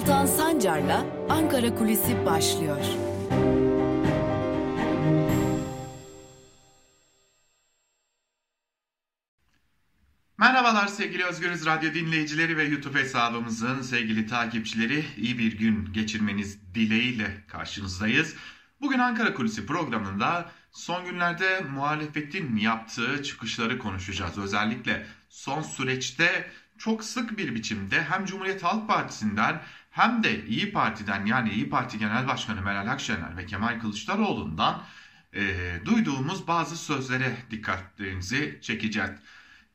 Altan Sancar'la Ankara Kulisi başlıyor. Merhabalar sevgili Özgürüz Radyo dinleyicileri ve YouTube hesabımızın sevgili takipçileri. iyi bir gün geçirmeniz dileğiyle karşınızdayız. Bugün Ankara Kulisi programında son günlerde muhalefetin yaptığı çıkışları konuşacağız. Özellikle son süreçte çok sık bir biçimde hem Cumhuriyet Halk Partisi'nden hem de İyi Parti'den yani İyi Parti Genel Başkanı Meral Akşener ve Kemal Kılıçdaroğlu'ndan e, duyduğumuz bazı sözlere dikkatlerinizi çekeceğiz.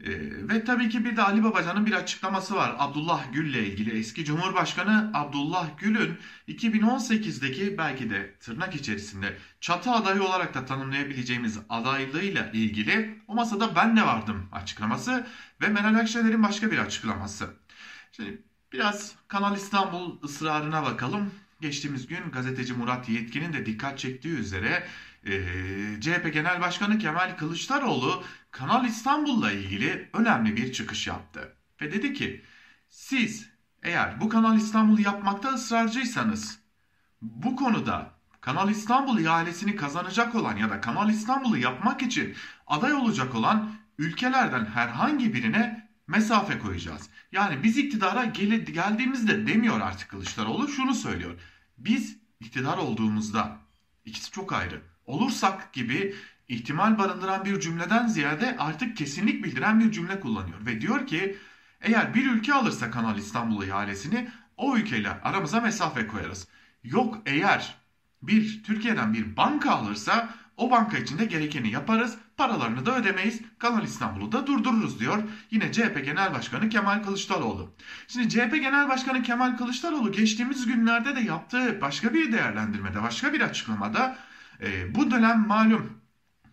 Ee, ve tabii ki bir de Ali Babacan'ın bir açıklaması var. Abdullah Gül'le ilgili eski Cumhurbaşkanı Abdullah Gül'ün 2018'deki belki de tırnak içerisinde çatı adayı olarak da tanımlayabileceğimiz adaylığıyla ilgili o masada ben de vardım açıklaması ve Meral Akşener'in başka bir açıklaması. Şimdi biraz Kanal İstanbul ısrarına bakalım. Geçtiğimiz gün gazeteci Murat Yetkin'in de dikkat çektiği üzere e, CHP Genel Başkanı Kemal Kılıçdaroğlu Kanal İstanbul'la ilgili önemli bir çıkış yaptı. Ve dedi ki siz eğer bu Kanal İstanbul'u yapmakta ısrarcıysanız bu konuda Kanal İstanbul ihalesini kazanacak olan ya da Kanal İstanbul'u yapmak için aday olacak olan ülkelerden herhangi birine mesafe koyacağız. Yani biz iktidara gel geldiğimizde demiyor artık Kılıçdaroğlu şunu söylüyor. Biz iktidar olduğumuzda ikisi çok ayrı olursak gibi ihtimal barındıran bir cümleden ziyade artık kesinlik bildiren bir cümle kullanıyor. Ve diyor ki eğer bir ülke alırsa Kanal İstanbul ihalesini o ülkeyle aramıza mesafe koyarız. Yok eğer bir Türkiye'den bir banka alırsa o banka içinde gerekeni yaparız, paralarını da ödemeyiz, Kanal İstanbul'u da durdururuz diyor. Yine CHP Genel Başkanı Kemal Kılıçdaroğlu. Şimdi CHP Genel Başkanı Kemal Kılıçdaroğlu geçtiğimiz günlerde de yaptığı başka bir değerlendirmede, başka bir açıklamada e, bu dönem malum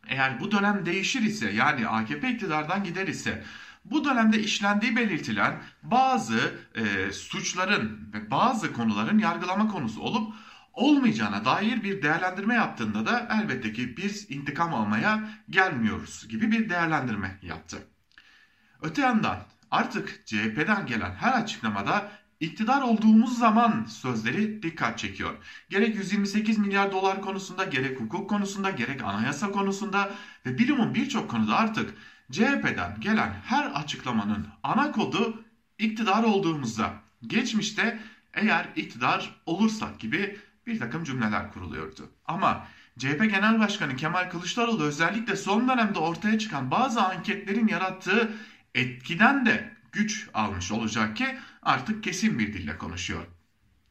eğer bu dönem değişir ise yani AKP iktidardan gider ise bu dönemde işlendiği belirtilen bazı e, suçların ve bazı konuların yargılama konusu olup olmayacağına dair bir değerlendirme yaptığında da elbette ki biz intikam almaya gelmiyoruz gibi bir değerlendirme yaptı. Öte yandan artık CHP'den gelen her açıklamada İktidar olduğumuz zaman sözleri dikkat çekiyor. Gerek 128 milyar dolar konusunda, gerek hukuk konusunda, gerek anayasa konusunda ve bilimin birçok konuda artık CHP'den gelen her açıklamanın ana kodu iktidar olduğumuzda. Geçmişte eğer iktidar olursak gibi bir takım cümleler kuruluyordu. Ama CHP Genel Başkanı Kemal Kılıçdaroğlu özellikle son dönemde ortaya çıkan bazı anketlerin yarattığı etkiden de güç almış olacak ki artık kesin bir dille konuşuyor.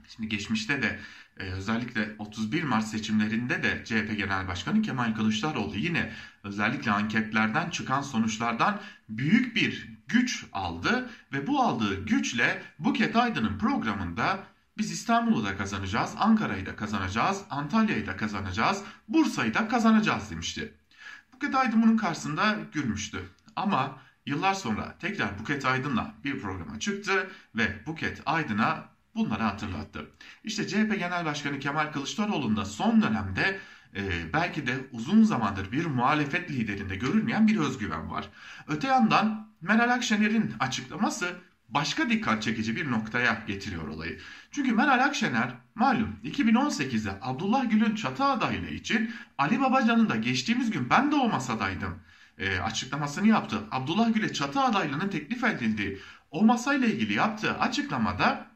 Şimdi geçmişte de e, özellikle 31 Mart seçimlerinde de CHP Genel Başkanı Kemal Kılıçdaroğlu yine özellikle anketlerden çıkan sonuçlardan büyük bir güç aldı ve bu aldığı güçle Buket Aydın'ın programında biz İstanbul'u da kazanacağız, Ankara'yı da kazanacağız, Antalya'yı da kazanacağız, Bursa'yı da kazanacağız demişti. Buket Aydın bunun karşısında gülmüştü. Ama Yıllar sonra tekrar Buket Aydın'la bir programa çıktı ve Buket Aydın'a bunları hatırlattı. İşte CHP Genel Başkanı Kemal Kılıçdaroğlu'nda son dönemde e, belki de uzun zamandır bir muhalefet liderinde görülmeyen bir özgüven var. Öte yandan Meral Akşener'in açıklaması başka dikkat çekici bir noktaya getiriyor olayı. Çünkü Meral Akşener malum 2018'de Abdullah Gül'ün çatı adaylığı için Ali Babacan'ın da geçtiğimiz gün ben de o masadaydım e, açıklamasını yaptı. Abdullah Gül'e çatı adaylığının teklif edildiği o masayla ilgili yaptığı açıklamada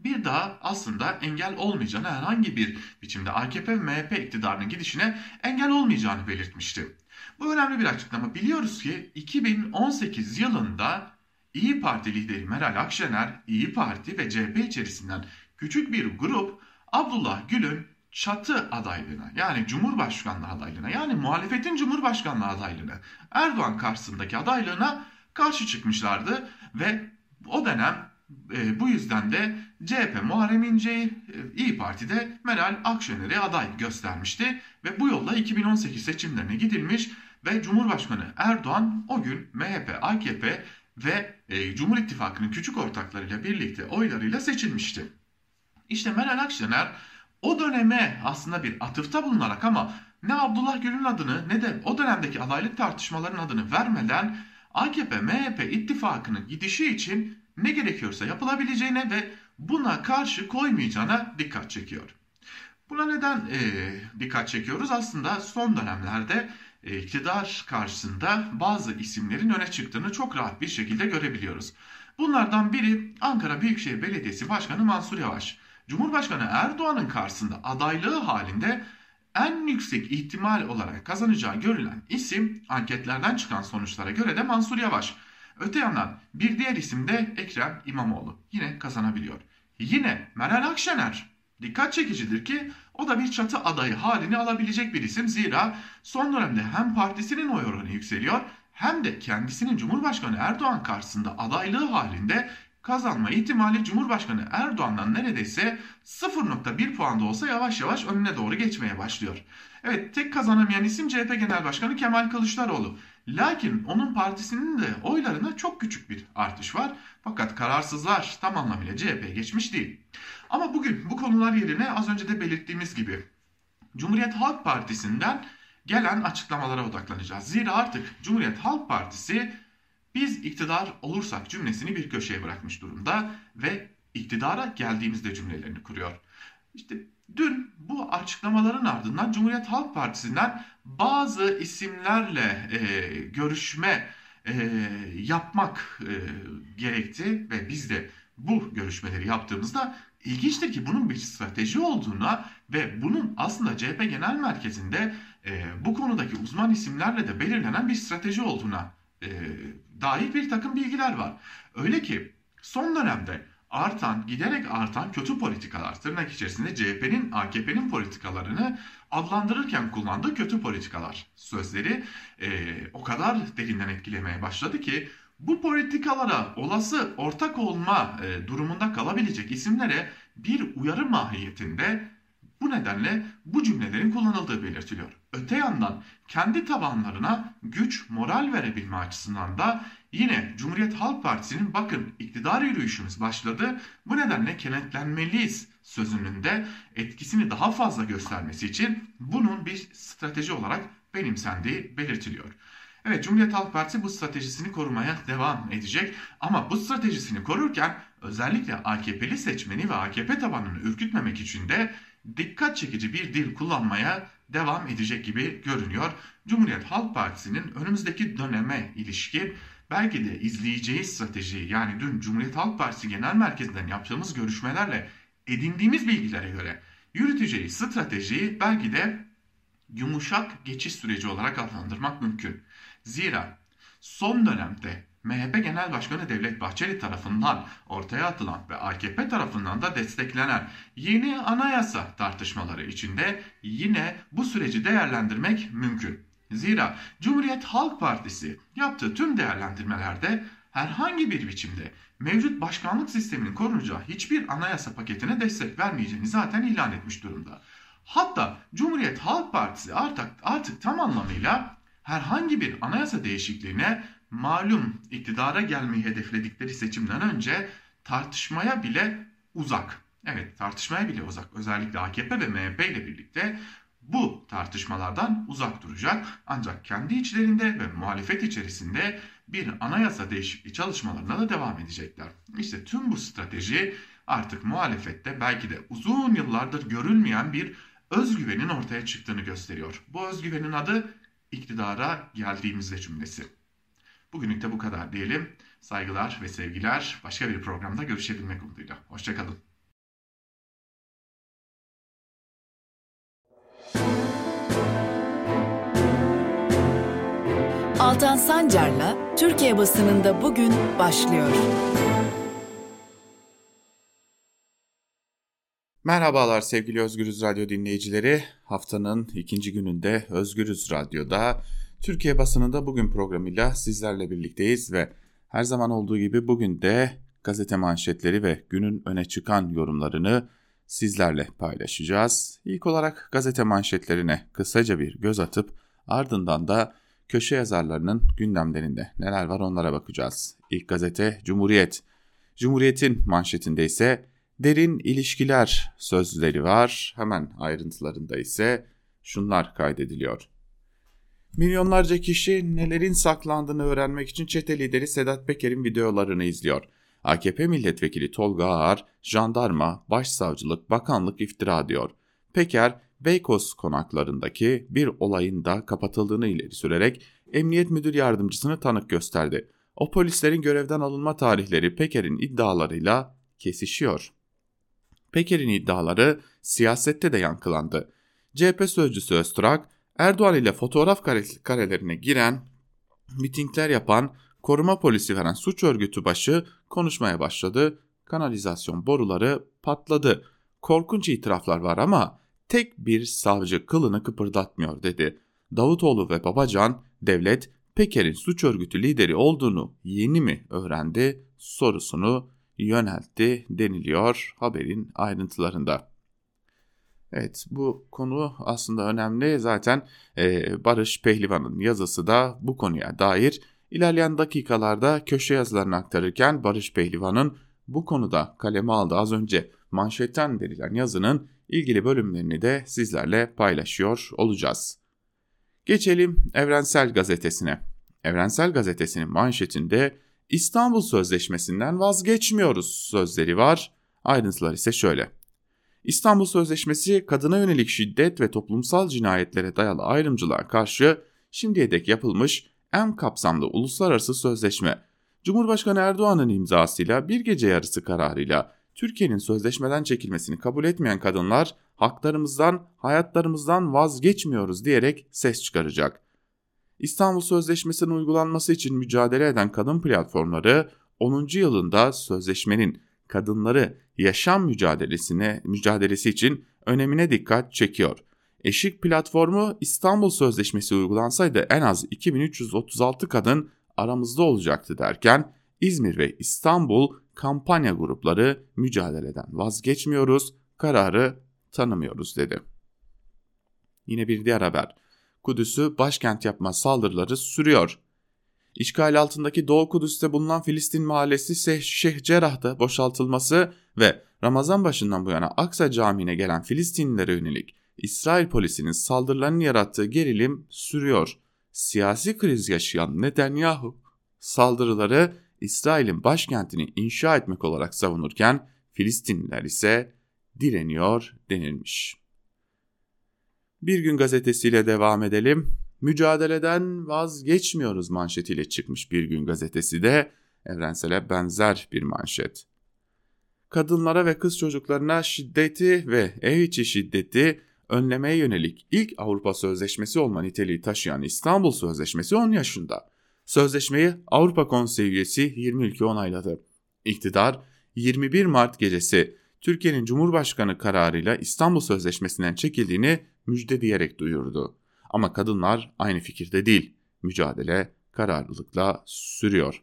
bir daha aslında engel olmayacağını herhangi bir biçimde AKP ve MHP iktidarının gidişine engel olmayacağını belirtmişti. Bu önemli bir açıklama. Biliyoruz ki 2018 yılında İyi Parti lideri Meral Akşener, İyi Parti ve CHP içerisinden küçük bir grup Abdullah Gül'ün çatı adaylığına yani Cumhurbaşkanlığı adaylığına yani muhalefetin Cumhurbaşkanlığı adaylığına Erdoğan karşısındaki adaylığına karşı çıkmışlardı ve o dönem e, bu yüzden de CHP Muharrem İnce'yi e, İyi Parti'de Meral Akşener'e aday göstermişti ve bu yolla 2018 seçimlerine gidilmiş ve Cumhurbaşkanı Erdoğan o gün MHP, AKP ve e, Cumhur İttifakı'nın küçük ortaklarıyla birlikte oylarıyla seçilmişti. İşte Meral Akşener o döneme aslında bir atıfta bulunarak ama ne Abdullah Gül'ün adını ne de o dönemdeki adaylık tartışmaların adını vermeden AKP-MHP ittifakının gidişi için ne gerekiyorsa yapılabileceğine ve buna karşı koymayacağına dikkat çekiyor. Buna neden e, dikkat çekiyoruz? Aslında son dönemlerde iktidar karşısında bazı isimlerin öne çıktığını çok rahat bir şekilde görebiliyoruz. Bunlardan biri Ankara Büyükşehir Belediyesi Başkanı Mansur Yavaş. Cumhurbaşkanı Erdoğan'ın karşısında adaylığı halinde en yüksek ihtimal olarak kazanacağı görülen isim anketlerden çıkan sonuçlara göre de Mansur Yavaş. Öte yandan bir diğer isim de Ekrem İmamoğlu. Yine kazanabiliyor. Yine Meral Akşener. Dikkat çekicidir ki o da bir çatı adayı halini alabilecek bir isim. Zira son dönemde hem partisinin oy oranı yükseliyor hem de kendisinin Cumhurbaşkanı Erdoğan karşısında adaylığı halinde kazanma ihtimali Cumhurbaşkanı Erdoğan'dan neredeyse 0.1 puan da olsa yavaş yavaş önüne doğru geçmeye başlıyor. Evet tek kazanamayan isim CHP Genel Başkanı Kemal Kılıçdaroğlu. Lakin onun partisinin de oylarına çok küçük bir artış var. Fakat kararsızlar tam anlamıyla CHP geçmiş değil. Ama bugün bu konular yerine az önce de belirttiğimiz gibi Cumhuriyet Halk Partisi'nden gelen açıklamalara odaklanacağız. Zira artık Cumhuriyet Halk Partisi biz iktidar olursak cümlesini bir köşeye bırakmış durumda ve iktidara geldiğimizde cümlelerini kuruyor. İşte dün bu açıklamaların ardından Cumhuriyet Halk Partisi'nden bazı isimlerle e, görüşme e, yapmak e, gerekti ve biz de bu görüşmeleri yaptığımızda ilginçtir ki bunun bir strateji olduğuna ve bunun aslında CHP Genel Merkezi'nde e, bu konudaki uzman isimlerle de belirlenen bir strateji olduğuna e, dair bir takım bilgiler var. Öyle ki son dönemde artan, giderek artan kötü politikalar, tırnak içerisinde CHP'nin, AKP'nin politikalarını adlandırırken kullandığı kötü politikalar sözleri e, o kadar derinden etkilemeye başladı ki bu politikalara olası ortak olma e, durumunda kalabilecek isimlere bir uyarı mahiyetinde bu nedenle bu cümlelerin kullanıldığı belirtiliyor. Öte yandan kendi tabanlarına güç, moral verebilme açısından da yine Cumhuriyet Halk Partisi'nin bakın iktidar yürüyüşümüz başladı. Bu nedenle kenetlenmeliyiz sözünün de etkisini daha fazla göstermesi için bunun bir strateji olarak benimsendiği belirtiliyor. Evet Cumhuriyet Halk Partisi bu stratejisini korumaya devam edecek ama bu stratejisini korurken özellikle AKP'li seçmeni ve AKP tabanını ürkütmemek için de dikkat çekici bir dil kullanmaya devam edecek gibi görünüyor. Cumhuriyet Halk Partisi'nin önümüzdeki döneme ilişkin belki de izleyeceği strateji yani dün Cumhuriyet Halk Partisi Genel Merkezi'nden yaptığımız görüşmelerle edindiğimiz bilgilere göre yürüteceği stratejiyi belki de yumuşak geçiş süreci olarak adlandırmak mümkün. Zira son dönemde MHP Genel Başkanı Devlet Bahçeli tarafından ortaya atılan ve AKP tarafından da desteklenen yeni anayasa tartışmaları içinde yine bu süreci değerlendirmek mümkün. Zira Cumhuriyet Halk Partisi yaptığı tüm değerlendirmelerde herhangi bir biçimde mevcut başkanlık sisteminin korunacağı hiçbir anayasa paketine destek vermeyeceğini zaten ilan etmiş durumda. Hatta Cumhuriyet Halk Partisi artık artık tam anlamıyla herhangi bir anayasa değişikliğine malum iktidara gelmeyi hedefledikleri seçimden önce tartışmaya bile uzak. Evet tartışmaya bile uzak. Özellikle AKP ve MHP ile birlikte bu tartışmalardan uzak duracak. Ancak kendi içlerinde ve muhalefet içerisinde bir anayasa değişikliği çalışmalarına da devam edecekler. İşte tüm bu strateji artık muhalefette belki de uzun yıllardır görülmeyen bir özgüvenin ortaya çıktığını gösteriyor. Bu özgüvenin adı iktidara geldiğimizde cümlesi. Bugünlük de bu kadar diyelim. Saygılar ve sevgiler. Başka bir programda görüşebilmek umuduyla. Hoşçakalın. Altan Sancar'la Türkiye basınında bugün başlıyor. Merhabalar sevgili Özgürüz Radyo dinleyicileri. Haftanın ikinci gününde Özgürüz Radyo'da Türkiye basınında bugün programıyla sizlerle birlikteyiz ve her zaman olduğu gibi bugün de gazete manşetleri ve günün öne çıkan yorumlarını sizlerle paylaşacağız. İlk olarak gazete manşetlerine kısaca bir göz atıp ardından da köşe yazarlarının gündemlerinde neler var onlara bakacağız. İlk gazete Cumhuriyet. Cumhuriyet'in manşetinde ise derin ilişkiler sözleri var. Hemen ayrıntılarında ise şunlar kaydediliyor. Milyonlarca kişi nelerin saklandığını öğrenmek için çete lideri Sedat Peker'in videolarını izliyor. AKP milletvekili Tolga Ağar, jandarma, başsavcılık, bakanlık iftira diyor. Peker, Beykoz konaklarındaki bir olayın da kapatıldığını ileri sürerek emniyet müdür yardımcısını tanık gösterdi. O polislerin görevden alınma tarihleri Peker'in iddialarıyla kesişiyor. Peker'in iddiaları siyasette de yankılandı. CHP sözcüsü Öztürk, Erdoğan ile fotoğraf karelerine giren, mitingler yapan, koruma polisi veren suç örgütü başı konuşmaya başladı. Kanalizasyon boruları patladı. Korkunç itiraflar var ama tek bir savcı kılını kıpırdatmıyor dedi. Davutoğlu ve Babacan devlet Peker'in suç örgütü lideri olduğunu yeni mi öğrendi sorusunu yöneltti deniliyor haberin ayrıntılarında. Evet bu konu aslında önemli. Zaten e, Barış Pehlivan'ın yazısı da bu konuya dair ilerleyen dakikalarda köşe yazılarını aktarırken Barış Pehlivan'ın bu konuda kaleme aldı. Az önce manşetten verilen yazının ilgili bölümlerini de sizlerle paylaşıyor olacağız. Geçelim Evrensel Gazetesi'ne. Evrensel Gazetesi'nin manşetinde İstanbul Sözleşmesi'nden vazgeçmiyoruz sözleri var. Ayrıntılar ise şöyle. İstanbul Sözleşmesi kadına yönelik şiddet ve toplumsal cinayetlere dayalı ayrımcılığa karşı şimdiye dek yapılmış en kapsamlı uluslararası sözleşme. Cumhurbaşkanı Erdoğan'ın imzasıyla bir gece yarısı kararıyla Türkiye'nin sözleşmeden çekilmesini kabul etmeyen kadınlar haklarımızdan, hayatlarımızdan vazgeçmiyoruz diyerek ses çıkaracak. İstanbul Sözleşmesi'nin uygulanması için mücadele eden kadın platformları 10. yılında sözleşmenin kadınları yaşam mücadelesine mücadelesi için önemine dikkat çekiyor. Eşik platformu İstanbul Sözleşmesi uygulansaydı en az 2336 kadın aramızda olacaktı derken İzmir ve İstanbul kampanya grupları mücadeleden vazgeçmiyoruz, kararı tanımıyoruz dedi. Yine bir diğer haber. Kudüs'ü başkent yapma saldırıları sürüyor. İşgal altındaki Doğu Kudüs'te bulunan Filistin mahallesi Şeyh Cerrah'ta boşaltılması ve Ramazan başından bu yana Aksa Camii'ne gelen Filistinlilere yönelik İsrail polisinin saldırılarının yarattığı gerilim sürüyor. Siyasi kriz yaşayan Netanyahu saldırıları İsrail'in başkentini inşa etmek olarak savunurken Filistinliler ise direniyor denilmiş. Bir gün gazetesiyle devam edelim. Mücadeleden vazgeçmiyoruz manşetiyle çıkmış bir gün gazetesi de evrensele benzer bir manşet. Kadınlara ve kız çocuklarına şiddeti ve ev içi şiddeti önlemeye yönelik ilk Avrupa Sözleşmesi olma niteliği taşıyan İstanbul Sözleşmesi 10 yaşında. Sözleşmeyi Avrupa Konseyi üyesi 20 ülke onayladı. İktidar 21 Mart gecesi Türkiye'nin Cumhurbaşkanı kararıyla İstanbul Sözleşmesi'nden çekildiğini müjde diyerek duyurdu. Ama kadınlar aynı fikirde değil. Mücadele kararlılıkla sürüyor.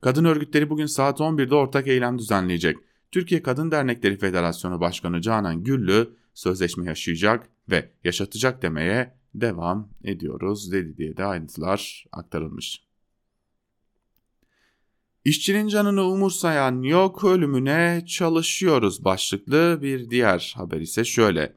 Kadın örgütleri bugün saat 11'de ortak eylem düzenleyecek. Türkiye Kadın Dernekleri Federasyonu Başkanı Canan Güllü sözleşme yaşayacak ve yaşatacak demeye devam ediyoruz dedi diye de ayrıntılar aktarılmış. İşçinin canını umursayan yok ölümüne çalışıyoruz başlıklı bir diğer haber ise şöyle.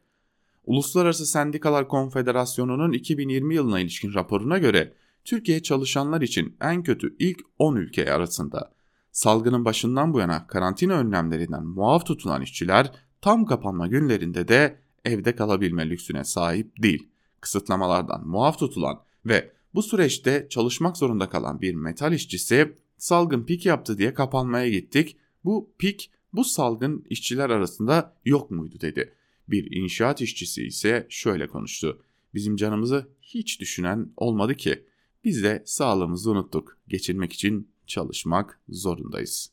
Uluslararası Sendikalar Konfederasyonu'nun 2020 yılına ilişkin raporuna göre Türkiye çalışanlar için en kötü ilk 10 ülke arasında. Salgının başından bu yana karantina önlemlerinden muaf tutulan işçiler tam kapanma günlerinde de evde kalabilme lüksüne sahip değil. Kısıtlamalardan muaf tutulan ve bu süreçte çalışmak zorunda kalan bir metal işçisi salgın pik yaptı diye kapanmaya gittik. Bu pik bu salgın işçiler arasında yok muydu dedi. Bir inşaat işçisi ise şöyle konuştu. Bizim canımızı hiç düşünen olmadı ki. Biz de sağlığımızı unuttuk. Geçirmek için çalışmak zorundayız.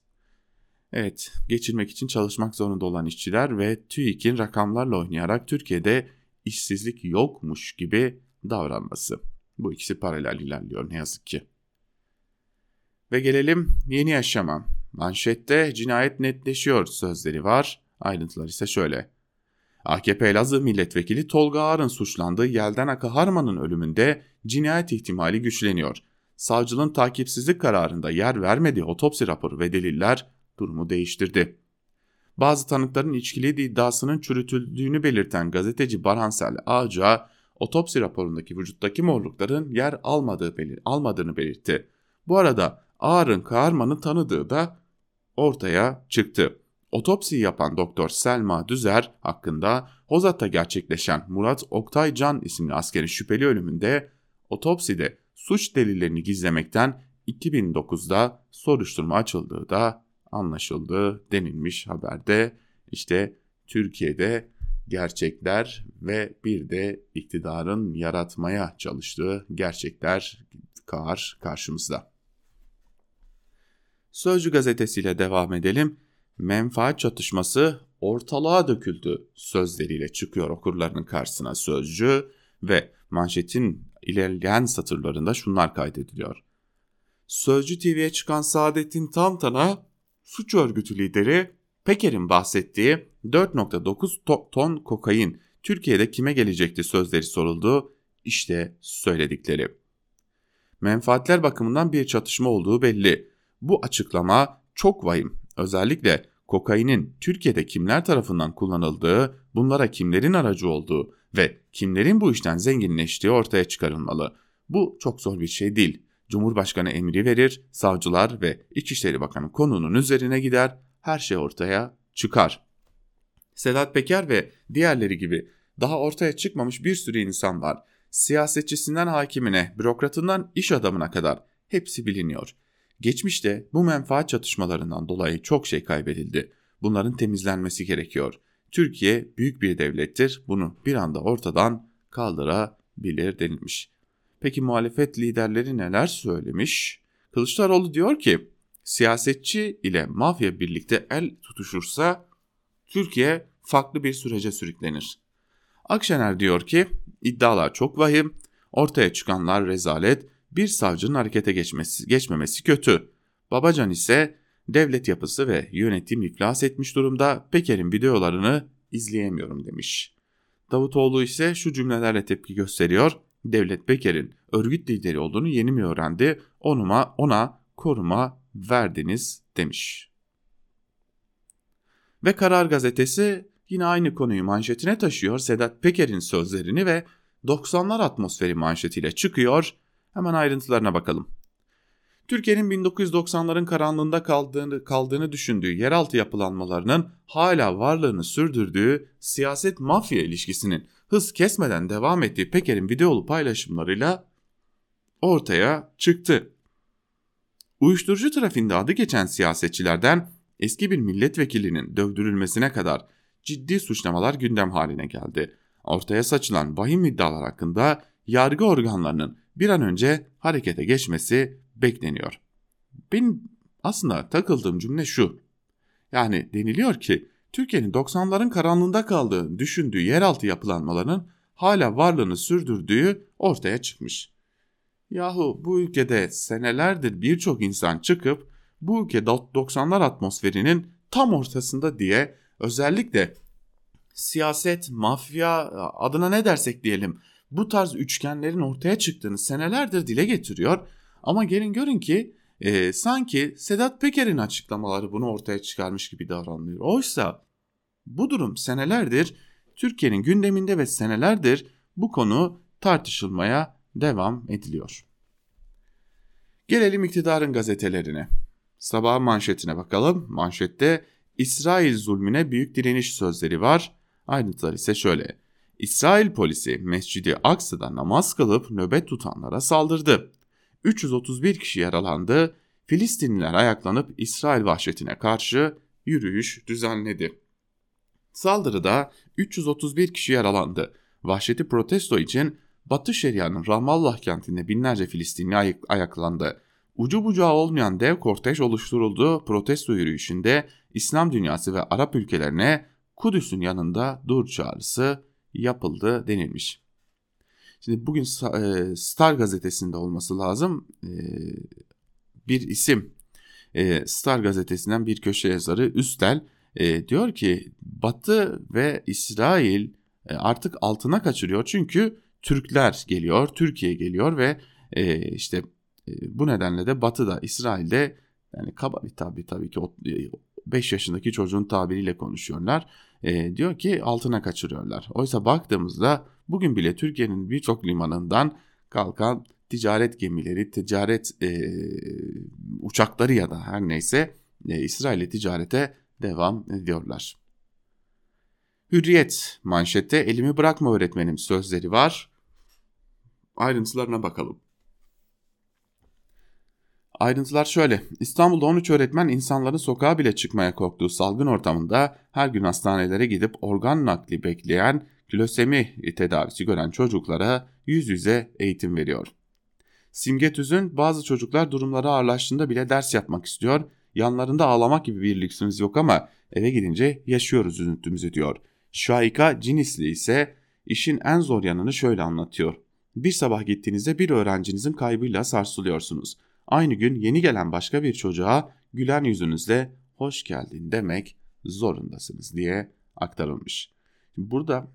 Evet, geçirmek için çalışmak zorunda olan işçiler ve TÜİK'in rakamlarla oynayarak Türkiye'de işsizlik yokmuş gibi davranması. Bu ikisi paralel ilerliyor ne yazık ki. Ve gelelim yeni yaşama. Manşette cinayet netleşiyor sözleri var. Ayrıntılar ise şöyle. AKP Elazığ milletvekili Tolga Ağar'ın suçlandığı Yelden Akı Harman'ın ölümünde cinayet ihtimali güçleniyor. Savcılığın takipsizlik kararında yer vermediği otopsi raporu ve deliller durumu değiştirdi. Bazı tanıkların içkili iddiasının çürütüldüğünü belirten gazeteci Barhansel Ağca, otopsi raporundaki vücuttaki morlukların yer almadığı belir almadığını belirtti. Bu arada Ağar'ın Kahraman'ı tanıdığı da ortaya çıktı. Otopsi yapan Doktor Selma Düzer hakkında Hozat'ta gerçekleşen Murat Oktay Can isimli askerin şüpheli ölümünde otopside suç delillerini gizlemekten 2009'da soruşturma açıldığı da anlaşıldı denilmiş haberde. İşte Türkiye'de gerçekler ve bir de iktidarın yaratmaya çalıştığı gerçekler kar karşımızda. Sözcü gazetesiyle devam edelim. Menfaat çatışması ortalığa döküldü sözleriyle çıkıyor okurlarının karşısına sözcü ve manşetin ilerleyen satırlarında şunlar kaydediliyor. Sözcü TV'ye çıkan Saadettin Tantan'a suç örgütü lideri Peker'in bahsettiği 4.9 ton kokain Türkiye'de kime gelecekti sözleri soruldu. İşte söyledikleri. Menfaatler bakımından bir çatışma olduğu belli. Bu açıklama çok vahim. Özellikle kokainin Türkiye'de kimler tarafından kullanıldığı, bunlara kimlerin aracı olduğu ve kimlerin bu işten zenginleştiği ortaya çıkarılmalı. Bu çok zor bir şey değil. Cumhurbaşkanı emri verir, savcılar ve İçişleri Bakanı konunun üzerine gider, her şey ortaya çıkar. Sedat Peker ve diğerleri gibi daha ortaya çıkmamış bir sürü insan var. Siyasetçisinden hakimine, bürokratından iş adamına kadar hepsi biliniyor. Geçmişte bu menfaat çatışmalarından dolayı çok şey kaybedildi. Bunların temizlenmesi gerekiyor. Türkiye büyük bir devlettir. Bunu bir anda ortadan kaldırabilir denilmiş. Peki muhalefet liderleri neler söylemiş? Kılıçdaroğlu diyor ki siyasetçi ile mafya birlikte el tutuşursa Türkiye farklı bir sürece sürüklenir. Akşener diyor ki iddialar çok vahim, ortaya çıkanlar rezalet, bir savcının harekete geçmesi, geçmemesi kötü. Babacan ise devlet yapısı ve yönetim iflas etmiş durumda Peker'in videolarını izleyemiyorum demiş. Davutoğlu ise şu cümlelerle tepki gösteriyor. Devlet Peker'in örgüt lideri olduğunu yeni mi öğrendi? Onuma, ona koruma verdiniz demiş. Ve Karar Gazetesi yine aynı konuyu manşetine taşıyor. Sedat Peker'in sözlerini ve 90'lar atmosferi manşetiyle çıkıyor. Hemen ayrıntılarına bakalım. Türkiye'nin 1990'ların karanlığında kaldığını, kaldığını düşündüğü yeraltı yapılanmalarının hala varlığını sürdürdüğü siyaset mafya ilişkisinin hız kesmeden devam ettiği Peker'in videolu paylaşımlarıyla ortaya çıktı. Uyuşturucu trafiğinde adı geçen siyasetçilerden eski bir milletvekilinin dövdürülmesine kadar ciddi suçlamalar gündem haline geldi. Ortaya saçılan vahim iddialar hakkında yargı organlarının bir an önce harekete geçmesi bekleniyor. Benim aslında takıldığım cümle şu. Yani deniliyor ki Türkiye'nin 90'ların karanlığında kaldığı düşündüğü yeraltı yapılanmalarının hala varlığını sürdürdüğü ortaya çıkmış. Yahu bu ülkede senelerdir birçok insan çıkıp bu ülke 90'lar atmosferinin tam ortasında diye özellikle siyaset, mafya adına ne dersek diyelim bu tarz üçgenlerin ortaya çıktığını senelerdir dile getiriyor. Ama gelin görün ki e, sanki Sedat Peker'in açıklamaları bunu ortaya çıkarmış gibi davranılıyor. Oysa bu durum senelerdir Türkiye'nin gündeminde ve senelerdir bu konu tartışılmaya devam ediliyor. Gelelim iktidarın gazetelerine. Sabah manşetine bakalım. Manşette İsrail zulmüne büyük direniş sözleri var. Ayrıntılar ise şöyle. İsrail polisi Mescidi Aksa'da namaz kılıp nöbet tutanlara saldırdı. 331 kişi yaralandı. Filistinliler ayaklanıp İsrail vahşetine karşı yürüyüş düzenledi. Saldırıda 331 kişi yaralandı. Vahşeti protesto için Batı Şeria'nın Ramallah kentinde binlerce Filistinli ayak ayaklandı. Ucu bucağı olmayan dev kortej oluşturuldu. Protesto yürüyüşünde İslam dünyası ve Arap ülkelerine Kudüs'ün yanında dur çağrısı yapıldı denilmiş. Şimdi bugün e, Star gazetesinde olması lazım e, bir isim e, Star gazetesinden bir köşe yazarı Üstel diyor ki Batı ve İsrail artık altına kaçırıyor çünkü Türkler geliyor, Türkiye geliyor ve işte bu nedenle de Batı'da, İsrail'de yani kaba bir tabi tabii ki 5 yaşındaki çocuğun tabiriyle konuşuyorlar. E, diyor ki altına kaçırıyorlar. Oysa baktığımızda bugün bile Türkiye'nin birçok limanından kalkan ticaret gemileri, ticaret e, uçakları ya da her neyse e, İsrail'e ticarete devam ediyorlar. Hürriyet manşette elimi bırakma öğretmenim sözleri var. Ayrıntılarına bakalım. Ayrıntılar şöyle. İstanbul'da 13 öğretmen insanların sokağa bile çıkmaya korktuğu salgın ortamında her gün hastanelere gidip organ nakli bekleyen klosemi tedavisi gören çocuklara yüz yüze eğitim veriyor. Simge Tüzün bazı çocuklar durumları ağırlaştığında bile ders yapmak istiyor. Yanlarında ağlamak gibi bir lüksümüz yok ama eve gidince yaşıyoruz üzüntümüzü diyor. Şahika Cinisli ise işin en zor yanını şöyle anlatıyor. Bir sabah gittiğinizde bir öğrencinizin kaybıyla sarsılıyorsunuz. Aynı gün yeni gelen başka bir çocuğa gülen yüzünüzle hoş geldin demek zorundasınız diye aktarılmış. Burada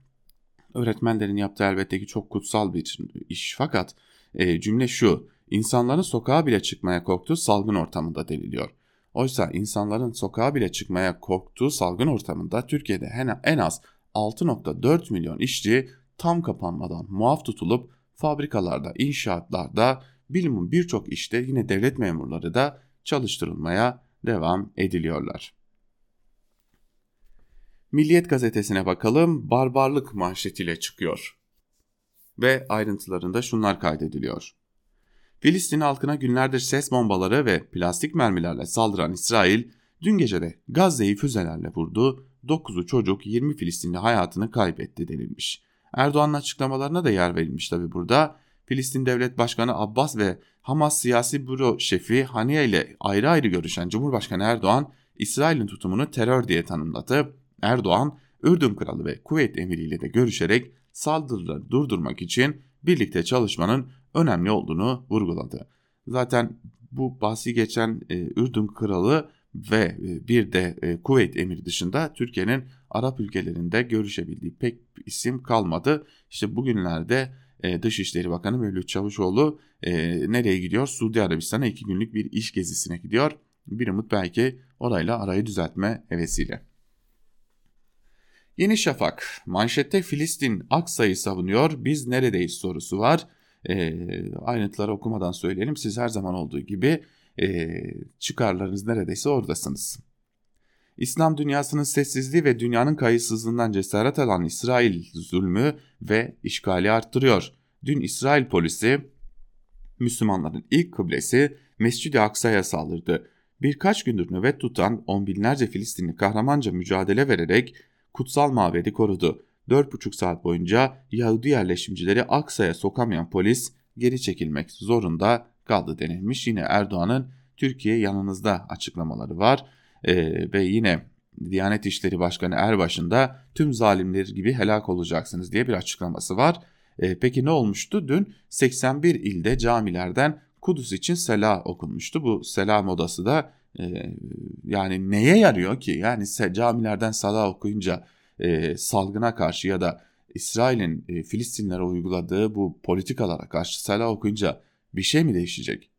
öğretmenlerin yaptığı elbette ki çok kutsal bir iş fakat e, cümle şu insanların sokağa bile çıkmaya korktuğu salgın ortamında deniliyor. Oysa insanların sokağa bile çıkmaya korktuğu salgın ortamında Türkiye'de en az 6.4 milyon işçi tam kapanmadan muaf tutulup fabrikalarda, inşaatlarda, bilimin birçok işte yine devlet memurları da çalıştırılmaya devam ediliyorlar. Milliyet gazetesine bakalım barbarlık manşetiyle çıkıyor. Ve ayrıntılarında şunlar kaydediliyor. Filistin halkına günlerdir ses bombaları ve plastik mermilerle saldıran İsrail, dün gece de Gazze'yi füzelerle vurdu, 9'u çocuk 20 Filistinli hayatını kaybetti denilmiş. Erdoğan'ın açıklamalarına da yer verilmiş tabi burada. Filistin Devlet Başkanı Abbas ve Hamas Siyasi Büro Şefi Haniye ile ayrı ayrı görüşen Cumhurbaşkanı Erdoğan, İsrail'in tutumunu terör diye tanımladı. Erdoğan, Ürdün Kralı ve Kuveyt Emiri ile de görüşerek saldırıları durdurmak için birlikte çalışmanın önemli olduğunu vurguladı. Zaten bu bahsi geçen e, Ürdün Kralı ve e, bir de e, Kuveyt Emiri dışında Türkiye'nin Arap ülkelerinde görüşebildiği pek isim kalmadı. İşte bugünlerde e, Dışişleri Bakanı Mevlüt Çavuşoğlu e, nereye gidiyor? Suudi Arabistan'a iki günlük bir iş gezisine gidiyor. Bir umut belki orayla arayı düzeltme hevesiyle. Yeni Şafak manşette Filistin Aksa'yı savunuyor biz neredeyiz sorusu var. E, ayrıntıları okumadan söyleyelim siz her zaman olduğu gibi e, çıkarlarınız neredeyse oradasınız. İslam dünyasının sessizliği ve dünyanın kayıtsızlığından cesaret alan İsrail zulmü ve işgali arttırıyor. Dün İsrail polisi Müslümanların ilk kıblesi Mescid-i Aksa'ya saldırdı. Birkaç gündür nöbet tutan on binlerce Filistinli kahramanca mücadele vererek kutsal mabedi korudu. 4,5 saat boyunca Yahudi yerleşimcileri Aksa'ya sokamayan polis geri çekilmek zorunda kaldı denilmiş. Yine Erdoğan'ın Türkiye yanınızda açıklamaları var e, ve yine Diyanet İşleri Başkanı Erbaş'ın da tüm zalimler gibi helak olacaksınız diye bir açıklaması var. E, peki ne olmuştu? Dün 81 ilde camilerden Kudüs için sela okunmuştu. Bu selam odası da e, yani neye yarıyor ki? Yani camilerden sala okuyunca e, salgına karşı ya da İsrail'in e, Filistinlere uyguladığı bu politikalara karşı sala okuyunca bir şey mi değişecek?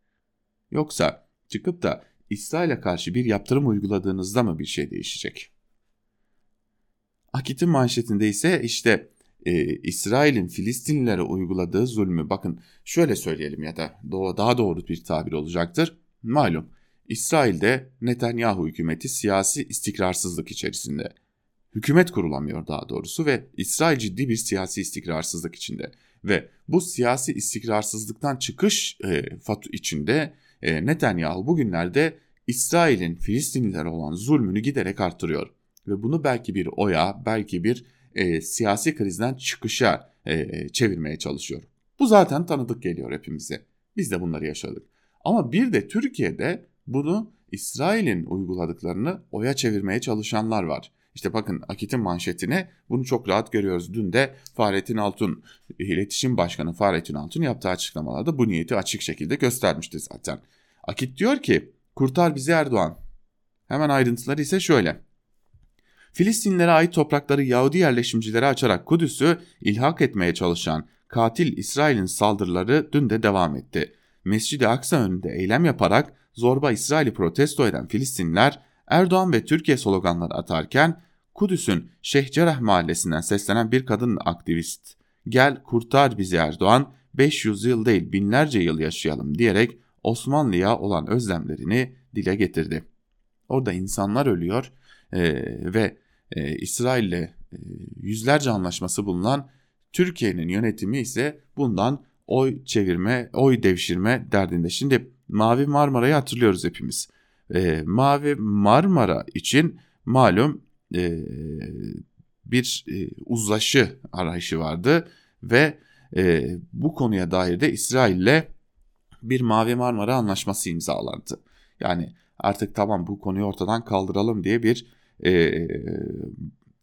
Yoksa çıkıp da İsrail'e karşı bir yaptırım uyguladığınızda mı bir şey değişecek? Akit'in manşetinde ise işte e, İsrail'in Filistinlilere uyguladığı zulmü bakın şöyle söyleyelim ya da daha doğru bir tabir olacaktır. Malum İsrail'de Netanyahu hükümeti siyasi istikrarsızlık içerisinde. Hükümet kurulamıyor daha doğrusu ve İsrail ciddi bir siyasi istikrarsızlık içinde. Ve bu siyasi istikrarsızlıktan çıkış e, içinde e, Netanyahu bugünlerde İsrail'in Filistinlilere olan zulmünü giderek arttırıyor. Ve bunu belki bir oya, belki bir e, siyasi krizden çıkışa e, çevirmeye çalışıyor. Bu zaten tanıdık geliyor hepimize. Biz de bunları yaşadık. Ama bir de Türkiye'de bunu İsrail'in uyguladıklarını oya çevirmeye çalışanlar var. İşte bakın Akit'in manşetine bunu çok rahat görüyoruz. Dün de Fahrettin Altun, iletişim başkanı Fahrettin Altun yaptığı açıklamalarda bu niyeti açık şekilde göstermişti zaten. Akit diyor ki kurtar bizi Erdoğan. Hemen ayrıntıları ise şöyle. Filistinlere ait toprakları Yahudi yerleşimcilere açarak Kudüs'ü ilhak etmeye çalışan katil İsrail'in saldırıları dün de devam etti. Mescid-i Aksa önünde eylem yaparak zorba İsrail'i protesto eden Filistinler Erdoğan ve Türkiye sloganları atarken Kudüs'ün Şeyh Cerrah mahallesinden seslenen bir kadın aktivist gel kurtar bizi Erdoğan 500 yıl değil binlerce yıl yaşayalım diyerek Osmanlı'ya olan özlemlerini dile getirdi. Orada insanlar ölüyor e, ve e, İsrail'le e, yüzlerce anlaşması bulunan Türkiye'nin yönetimi ise bundan oy çevirme, oy devşirme derdinde. Şimdi Mavi Marmara'yı hatırlıyoruz hepimiz. E, Mavi Marmara için malum e, bir e, uzlaşı arayışı vardı ve e, bu konuya dair de İsrail'le bir Mavi Marmara Anlaşması imzalandı. Yani artık tamam bu konuyu ortadan kaldıralım diye bir e,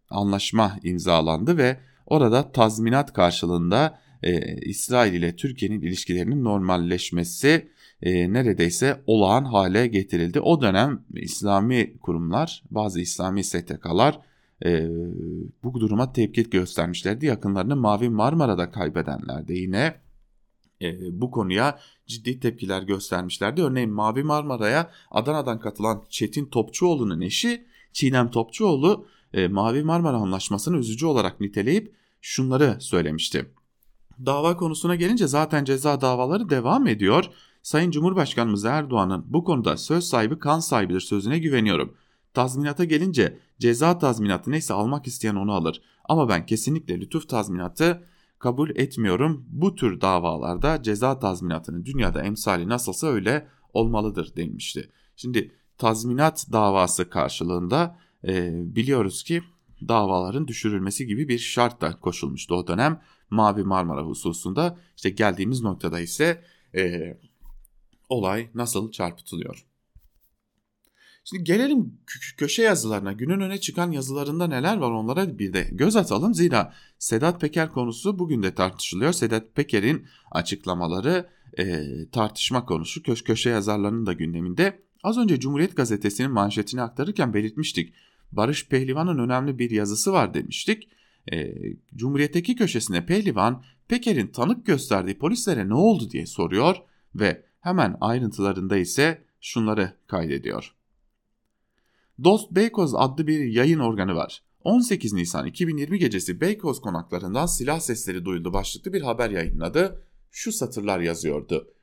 anlaşma imzalandı ve orada tazminat karşılığında e, İsrail ile Türkiye'nin ilişkilerinin normalleşmesi e, neredeyse olağan hale getirildi. O dönem İslami kurumlar, bazı İslami STK'lar e, bu duruma tepki göstermişlerdi. Yakınlarını Mavi Marmara'da kaybedenler de yine e, bu konuya ciddi tepkiler göstermişlerdi. Örneğin Mavi Marmara'ya Adana'dan katılan Çetin Topçuoğlu'nun eşi Çiğdem Topçuoğlu e, Mavi Marmara Anlaşması'nı üzücü olarak niteleyip şunları söylemişti. Dava konusuna gelince zaten ceza davaları devam ediyor. Sayın Cumhurbaşkanımız Erdoğan'ın bu konuda söz sahibi kan sahibidir sözüne güveniyorum. Tazminata gelince ceza tazminatı neyse almak isteyen onu alır. Ama ben kesinlikle lütuf tazminatı kabul etmiyorum. Bu tür davalarda ceza tazminatının dünyada emsali nasılsa öyle olmalıdır denmişti. Şimdi tazminat davası karşılığında e, biliyoruz ki davaların düşürülmesi gibi bir şart da koşulmuştu o dönem Mavi Marmara hususunda. İşte geldiğimiz noktada ise e, olay nasıl çarpıtılıyor? Şimdi gelelim köşe yazılarına. Günün öne çıkan yazılarında neler var onlara bir de göz atalım. Zira Sedat Peker konusu bugün de tartışılıyor. Sedat Peker'in açıklamaları e, tartışma konusu. Köş köşe yazarlarının da gündeminde. Az önce Cumhuriyet Gazetesi'nin manşetini aktarırken belirtmiştik. Barış Pehlivan'ın önemli bir yazısı var demiştik. E, Cumhuriyet'teki köşesine Pehlivan Peker'in tanık gösterdiği polislere ne oldu diye soruyor ve hemen ayrıntılarında ise şunları kaydediyor. Dost Beykoz adlı bir yayın organı var. 18 Nisan 2020 gecesi Beykoz konaklarından silah sesleri duyuldu başlıklı bir haber yayınladı. Şu satırlar yazıyordu.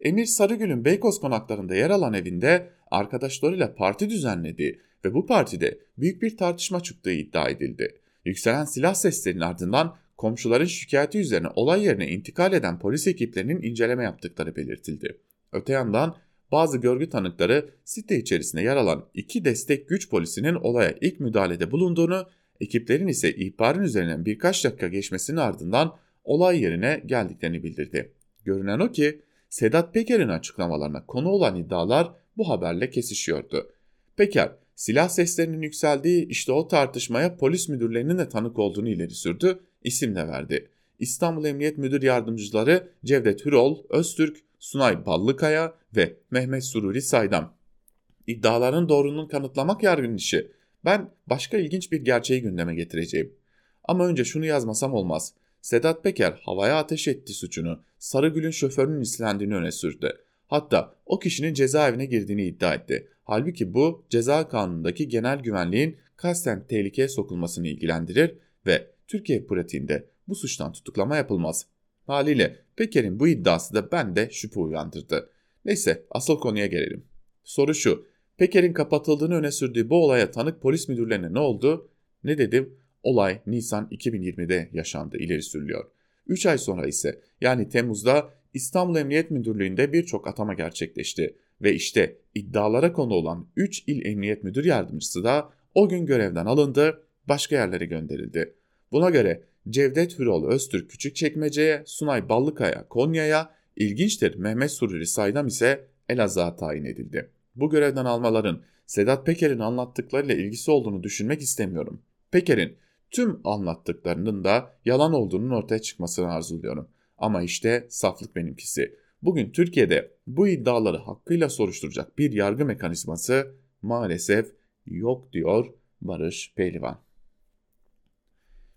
Emir Sarıgül'ün Beykoz konaklarında yer alan evinde arkadaşlarıyla parti düzenledi ve bu partide büyük bir tartışma çıktığı iddia edildi. Yükselen silah seslerinin ardından komşuların şikayeti üzerine olay yerine intikal eden polis ekiplerinin inceleme yaptıkları belirtildi. Öte yandan bazı görgü tanıkları site içerisinde yer alan iki destek güç polisinin olaya ilk müdahalede bulunduğunu, ekiplerin ise ihbarın üzerinden birkaç dakika geçmesinin ardından olay yerine geldiklerini bildirdi. Görünen o ki Sedat Peker'in açıklamalarına konu olan iddialar bu haberle kesişiyordu. Peker, silah seslerinin yükseldiği işte o tartışmaya polis müdürlerinin de tanık olduğunu ileri sürdü, isim de verdi. İstanbul Emniyet Müdür Yardımcıları Cevdet Hürol, Öztürk, Sunay Ballıkaya ve Mehmet Sururi Saydam. İddiaların doğruluğunu kanıtlamak yargının işi. Ben başka ilginç bir gerçeği gündeme getireceğim. Ama önce şunu yazmasam olmaz. Sedat Peker havaya ateş etti suçunu Sarıgül'ün şoförünün istendiğini öne sürdü. Hatta o kişinin cezaevine girdiğini iddia etti. Halbuki bu ceza kanunundaki genel güvenliğin kasten tehlikeye sokulmasını ilgilendirir ve Türkiye pratiğinde bu suçtan tutuklama yapılmaz. Haliyle Peker'in bu iddiası da bende şüphe uyandırdı. Neyse asıl konuya gelelim. Soru şu. Peker'in kapatıldığını öne sürdüğü bu olaya tanık polis müdürlerine ne oldu? Ne dedim? Olay Nisan 2020'de yaşandı ileri sürülüyor. 3 ay sonra ise yani Temmuz'da İstanbul Emniyet Müdürlüğü'nde birçok atama gerçekleşti ve işte iddialara konu olan 3 il emniyet müdür yardımcısı da o gün görevden alındı, başka yerlere gönderildi. Buna göre Cevdet Hürol Öztürk Küçükçekmece'ye, Sunay Ballıkaya Konya'ya, ilginçtir Mehmet Sururi Saydam ise Elazığ'a tayin edildi. Bu görevden almaların Sedat Peker'in anlattıklarıyla ilgisi olduğunu düşünmek istemiyorum. Peker'in tüm anlattıklarının da yalan olduğunun ortaya çıkmasını arzuluyorum. Ama işte saflık benimkisi. Bugün Türkiye'de bu iddiaları hakkıyla soruşturacak bir yargı mekanizması maalesef yok diyor Barış Pehlivan.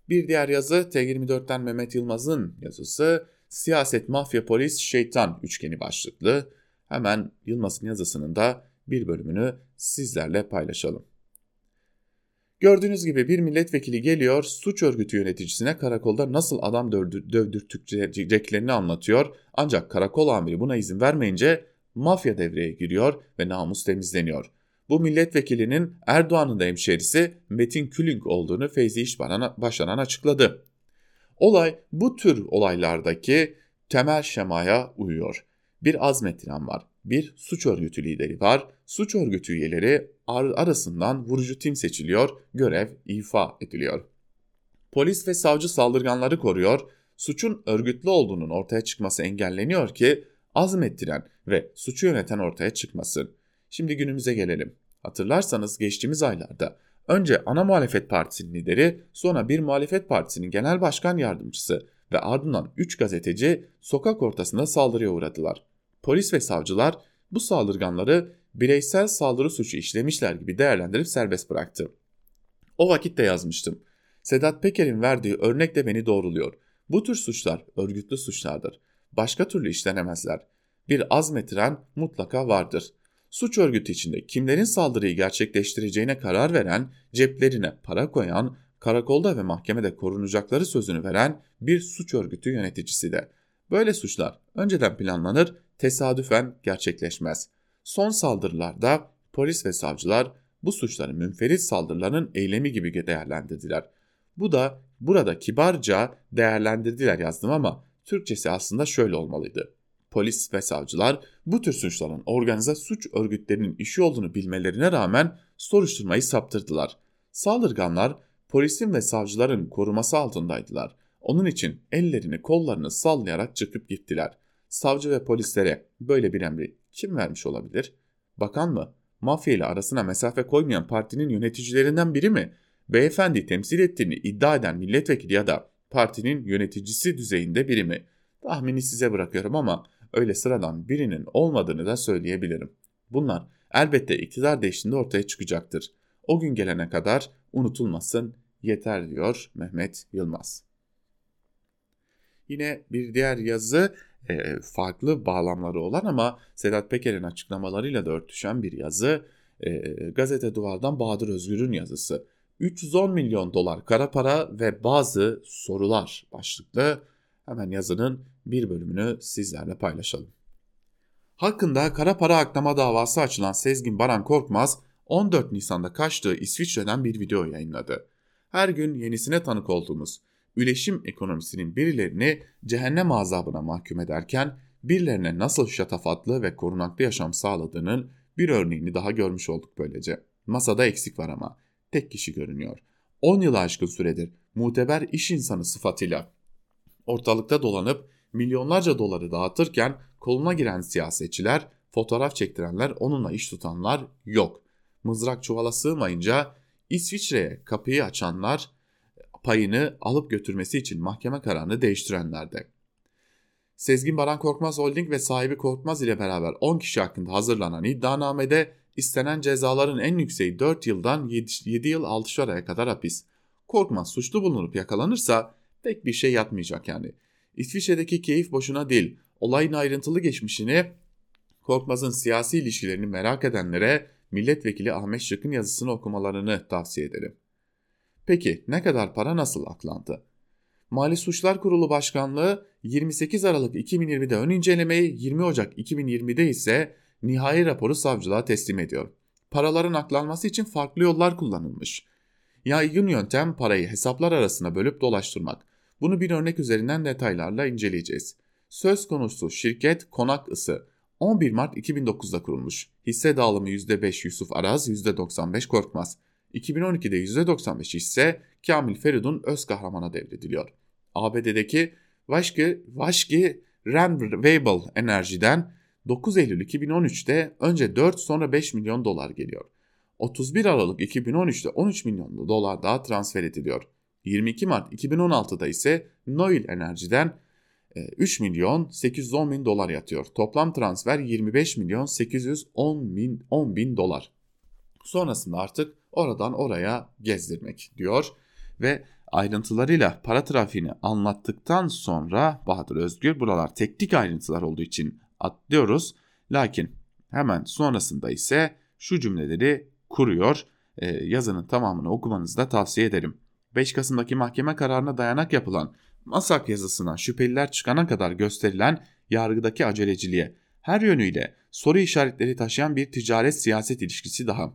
Bir diğer yazı T24'ten Mehmet Yılmaz'ın yazısı Siyaset, Mafya, Polis, Şeytan üçgeni başlıklı. Hemen Yılmaz'ın yazısının da bir bölümünü sizlerle paylaşalım. Gördüğünüz gibi bir milletvekili geliyor, suç örgütü yöneticisine karakolda nasıl adam dövdürteceklerini anlatıyor. Ancak karakol amiri buna izin vermeyince mafya devreye giriyor ve namus temizleniyor. Bu milletvekilinin Erdoğan'ın da hemşerisi Metin Külünk olduğunu Feyzi İşbaşaran açıkladı. Olay bu tür olaylardaki temel şemaya uyuyor. Bir azmettiren var, bir suç örgütü lideri var, suç örgütü üyeleri arasından vurucu tim seçiliyor, görev ifa ediliyor. Polis ve savcı saldırganları koruyor, suçun örgütlü olduğunun ortaya çıkması engelleniyor ki azmettiren ve suçu yöneten ortaya çıkmasın. Şimdi günümüze gelelim. Hatırlarsanız geçtiğimiz aylarda önce ana muhalefet partisinin lideri, sonra bir muhalefet partisinin genel başkan yardımcısı ve ardından 3 gazeteci sokak ortasında saldırıya uğradılar. Polis ve savcılar bu saldırganları bireysel saldırı suçu işlemişler gibi değerlendirip serbest bıraktı. O vakit de yazmıştım. Sedat Peker'in verdiği örnek de beni doğruluyor. Bu tür suçlar örgütlü suçlardır. Başka türlü işlenemezler. Bir azmettiren mutlaka vardır. Suç örgütü içinde kimlerin saldırıyı gerçekleştireceğine karar veren, ceplerine para koyan, karakolda ve mahkemede korunacakları sözünü veren bir suç örgütü yöneticisi de. Böyle suçlar önceden planlanır, tesadüfen gerçekleşmez. Son saldırılarda polis ve savcılar bu suçları münferit saldırıların eylemi gibi değerlendirdiler. Bu da burada kibarca değerlendirdiler yazdım ama Türkçesi aslında şöyle olmalıydı. Polis ve savcılar bu tür suçların organize suç örgütlerinin işi olduğunu bilmelerine rağmen soruşturmayı saptırdılar. Saldırganlar polisin ve savcıların koruması altındaydılar. Onun için ellerini kollarını sallayarak çıkıp gittiler. Savcı ve polislere böyle bir emri kim vermiş olabilir? Bakan mı? Mafya ile arasına mesafe koymayan partinin yöneticilerinden biri mi? Beyefendi temsil ettiğini iddia eden milletvekili ya da partinin yöneticisi düzeyinde biri mi? Tahmini size bırakıyorum ama öyle sıradan birinin olmadığını da söyleyebilirim. Bunlar elbette iktidar değiştiğinde ortaya çıkacaktır. O gün gelene kadar unutulmasın yeter diyor Mehmet Yılmaz. Yine bir diğer yazı e, farklı bağlamları olan ama Sedat Peker'in açıklamalarıyla da örtüşen bir yazı. E, Gazete Duvar'dan Bahadır Özgür'ün yazısı. 310 milyon dolar kara para ve bazı sorular başlıklı hemen yazının bir bölümünü sizlerle paylaşalım. Hakkında kara para aklama davası açılan Sezgin Baran Korkmaz 14 Nisan'da kaçtığı İsviçre'den bir video yayınladı. Her gün yenisine tanık olduğumuz üleşim ekonomisinin birilerini cehennem azabına mahkum ederken birilerine nasıl şatafatlı ve korunaklı yaşam sağladığının bir örneğini daha görmüş olduk böylece. Masada eksik var ama tek kişi görünüyor. 10 yıl aşkın süredir muteber iş insanı sıfatıyla ortalıkta dolanıp milyonlarca doları dağıtırken koluna giren siyasetçiler, fotoğraf çektirenler, onunla iş tutanlar yok. Mızrak çuvala sığmayınca İsviçre'ye kapıyı açanlar payını alıp götürmesi için mahkeme kararını değiştirenler de. Sezgin Baran Korkmaz Holding ve sahibi Korkmaz ile beraber 10 kişi hakkında hazırlanan iddianamede istenen cezaların en yükseği 4 yıldan 7 yıl 6 aya kadar hapis. Korkmaz suçlu bulunup yakalanırsa pek bir şey yatmayacak yani. İsviçre'deki keyif boşuna değil. Olayın ayrıntılı geçmişini Korkmaz'ın siyasi ilişkilerini merak edenlere milletvekili Ahmet Şık'ın yazısını okumalarını tavsiye ederim. Peki ne kadar para nasıl aklandı? Mali Suçlar Kurulu Başkanlığı 28 Aralık 2020'de ön incelemeyi 20 Ocak 2020'de ise nihai raporu savcılığa teslim ediyor. Paraların aklanması için farklı yollar kullanılmış. Yaygın yöntem parayı hesaplar arasında bölüp dolaştırmak. Bunu bir örnek üzerinden detaylarla inceleyeceğiz. Söz konusu şirket Konak Isı 11 Mart 2009'da kurulmuş. Hisse dağılımı %5 Yusuf Araz, %95 Korkmaz. 2012'de %95 ise Kamil Feridun öz kahramana devrediliyor. ABD'deki Vaşki, Vaşki Renewable Enerji'den 9 Eylül 2013'te önce 4 sonra 5 milyon dolar geliyor. 31 Aralık 2013'te 13 milyon dolar daha transfer ediliyor. 22 Mart 2016'da ise Noil Enerji'den 3 e, milyon 810 bin dolar yatıyor. Toplam transfer 25 milyon 810 bin, 10 bin dolar. Sonrasında artık oradan oraya gezdirmek diyor ve ayrıntılarıyla para trafiğini anlattıktan sonra Bahadır Özgür buralar teknik ayrıntılar olduğu için atlıyoruz. Lakin hemen sonrasında ise şu cümleleri kuruyor. E, yazının tamamını okumanızı da tavsiye ederim. 5 Kasım'daki mahkeme kararına dayanak yapılan Masak yazısına şüpheliler çıkana kadar gösterilen yargıdaki aceleciliğe her yönüyle soru işaretleri taşıyan bir ticaret siyaset ilişkisi daha.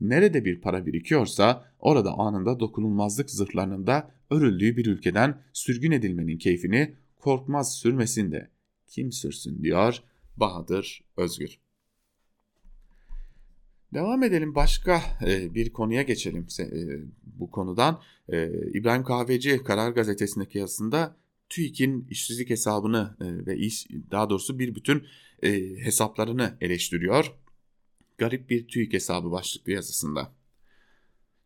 Nerede bir para birikiyorsa orada anında dokunulmazlık zırhlarının da örüldüğü bir ülkeden sürgün edilmenin keyfini korkmaz sürmesin de kim sürsün diyor Bahadır Özgür. Devam edelim başka e, bir konuya geçelim e, bu konudan. E, İbrahim Kahveci Karar Gazetesi'ndeki yazısında TÜİK'in işsizlik hesabını ve iş, daha doğrusu bir bütün hesaplarını eleştiriyor. Garip bir TÜİK hesabı başlıklı yazısında.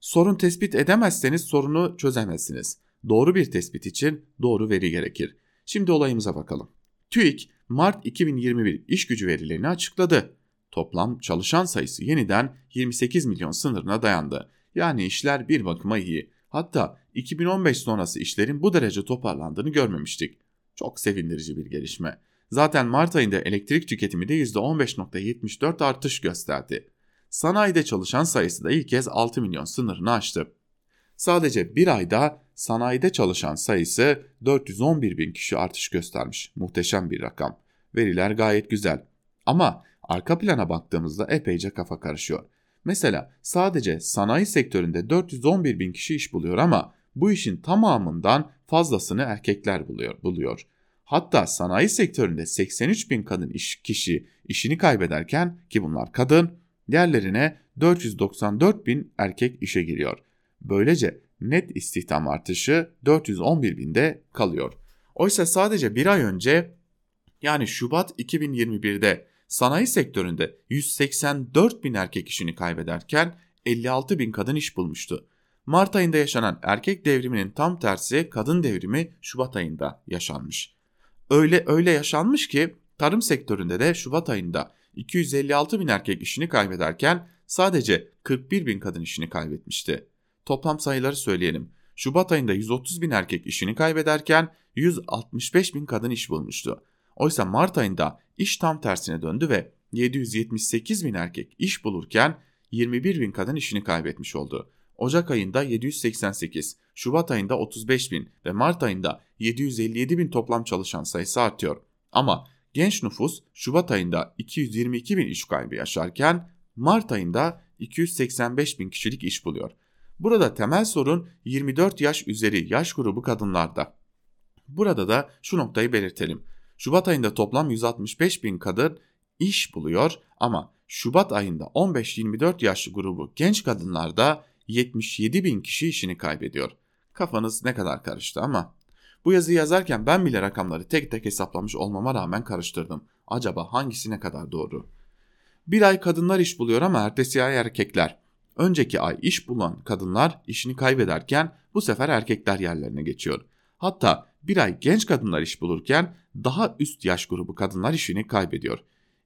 Sorun tespit edemezseniz sorunu çözemezsiniz. Doğru bir tespit için doğru veri gerekir. Şimdi olayımıza bakalım. TÜİK Mart 2021 iş gücü verilerini açıkladı. Toplam çalışan sayısı yeniden 28 milyon sınırına dayandı. Yani işler bir bakıma iyi. Hatta 2015 sonrası işlerin bu derece toparlandığını görmemiştik. Çok sevindirici bir gelişme. Zaten Mart ayında elektrik tüketimi de %15.74 artış gösterdi. Sanayide çalışan sayısı da ilk kez 6 milyon sınırını aştı. Sadece bir ayda sanayide çalışan sayısı 411 bin kişi artış göstermiş. Muhteşem bir rakam. Veriler gayet güzel. Ama arka plana baktığımızda epeyce kafa karışıyor. Mesela sadece sanayi sektöründe 411 bin kişi iş buluyor ama bu işin tamamından fazlasını erkekler buluyor. buluyor. Hatta sanayi sektöründe 83 bin kadın iş, kişi işini kaybederken ki bunlar kadın, diğerlerine 494 bin erkek işe giriyor. Böylece net istihdam artışı 411 binde kalıyor. Oysa sadece bir ay önce yani Şubat 2021'de sanayi sektöründe 184 bin erkek işini kaybederken 56 bin kadın iş bulmuştu. Mart ayında yaşanan erkek devriminin tam tersi kadın devrimi Şubat ayında yaşanmış. Öyle öyle yaşanmış ki tarım sektöründe de Şubat ayında 256 bin erkek işini kaybederken sadece 41 bin kadın işini kaybetmişti. Toplam sayıları söyleyelim. Şubat ayında 130 bin erkek işini kaybederken 165 bin kadın iş bulmuştu. Oysa Mart ayında iş tam tersine döndü ve 778 bin erkek iş bulurken 21 bin kadın işini kaybetmiş oldu. Ocak ayında 788, Şubat ayında 35 bin ve Mart ayında 757 bin toplam çalışan sayısı artıyor. Ama genç nüfus Şubat ayında 222 bin iş kaybı yaşarken Mart ayında 285 bin kişilik iş buluyor. Burada temel sorun 24 yaş üzeri yaş grubu kadınlarda. Burada da şu noktayı belirtelim. Şubat ayında toplam 165 bin kadın iş buluyor ama Şubat ayında 15-24 yaşlı grubu genç kadınlarda 77 bin kişi işini kaybediyor. Kafanız ne kadar karıştı ama. Bu yazıyı yazarken ben bile rakamları tek tek hesaplamış olmama rağmen karıştırdım. Acaba hangisi ne kadar doğru? Bir ay kadınlar iş buluyor ama ertesi ay erkekler. Önceki ay iş bulan kadınlar işini kaybederken bu sefer erkekler yerlerine geçiyor. Hatta bir ay genç kadınlar iş bulurken daha üst yaş grubu kadınlar işini kaybediyor.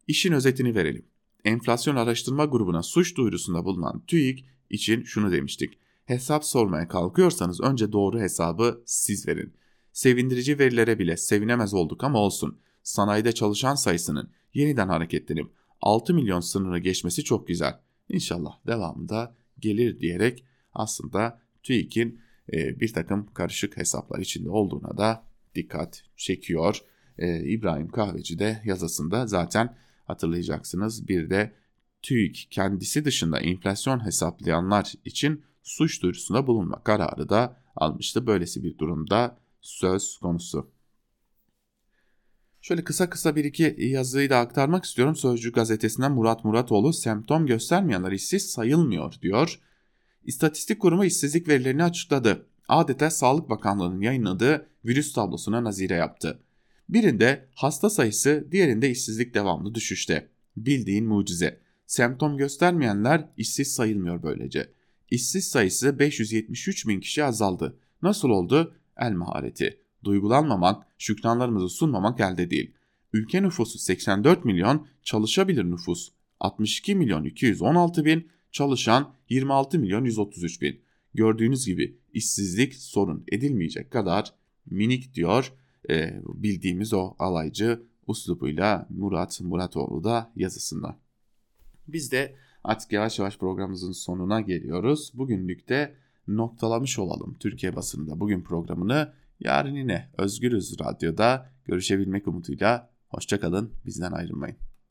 İşin özetini verelim. Enflasyon araştırma grubuna suç duyurusunda bulunan TÜİK için şunu demiştik. Hesap sormaya kalkıyorsanız önce doğru hesabı siz verin. Sevindirici verilere bile sevinemez olduk ama olsun. Sanayide çalışan sayısının yeniden hareketlenip 6 milyon sınırı geçmesi çok güzel. İnşallah devamında gelir diyerek aslında TÜİK'in bir takım karışık hesaplar içinde olduğuna da dikkat çekiyor. E, İbrahim Kahveci de yazısında zaten hatırlayacaksınız bir de TÜİK kendisi dışında enflasyon hesaplayanlar için suç duyurusunda bulunma kararı da almıştı. Böylesi bir durumda söz konusu. Şöyle kısa kısa bir iki yazıyı da aktarmak istiyorum. Sözcü gazetesinden Murat Muratoğlu semptom göstermeyenler işsiz sayılmıyor diyor. İstatistik Kurumu işsizlik verilerini açıkladı. Adeta Sağlık Bakanlığı'nın yayınladığı virüs tablosuna nazire yaptı. Birinde hasta sayısı, diğerinde işsizlik devamlı düşüşte. Bildiğin mucize. Semptom göstermeyenler işsiz sayılmıyor böylece. İşsiz sayısı 573 bin kişi azaldı. Nasıl oldu? El mahareti. Duygulanmamak, şükranlarımızı sunmamak elde değil. Ülke nüfusu 84 milyon, çalışabilir nüfus 62 milyon 216 bin, çalışan 26 milyon 133 bin. Gördüğünüz gibi işsizlik sorun edilmeyecek kadar minik diyor e, bildiğimiz o alaycı uslubuyla Murat Muratoğlu da yazısında. Biz de artık yavaş yavaş programımızın sonuna geliyoruz. Bugünlük de noktalamış olalım Türkiye basınında bugün programını. Yarın yine Özgürüz Radyo'da görüşebilmek umuduyla hoşçakalın bizden ayrılmayın.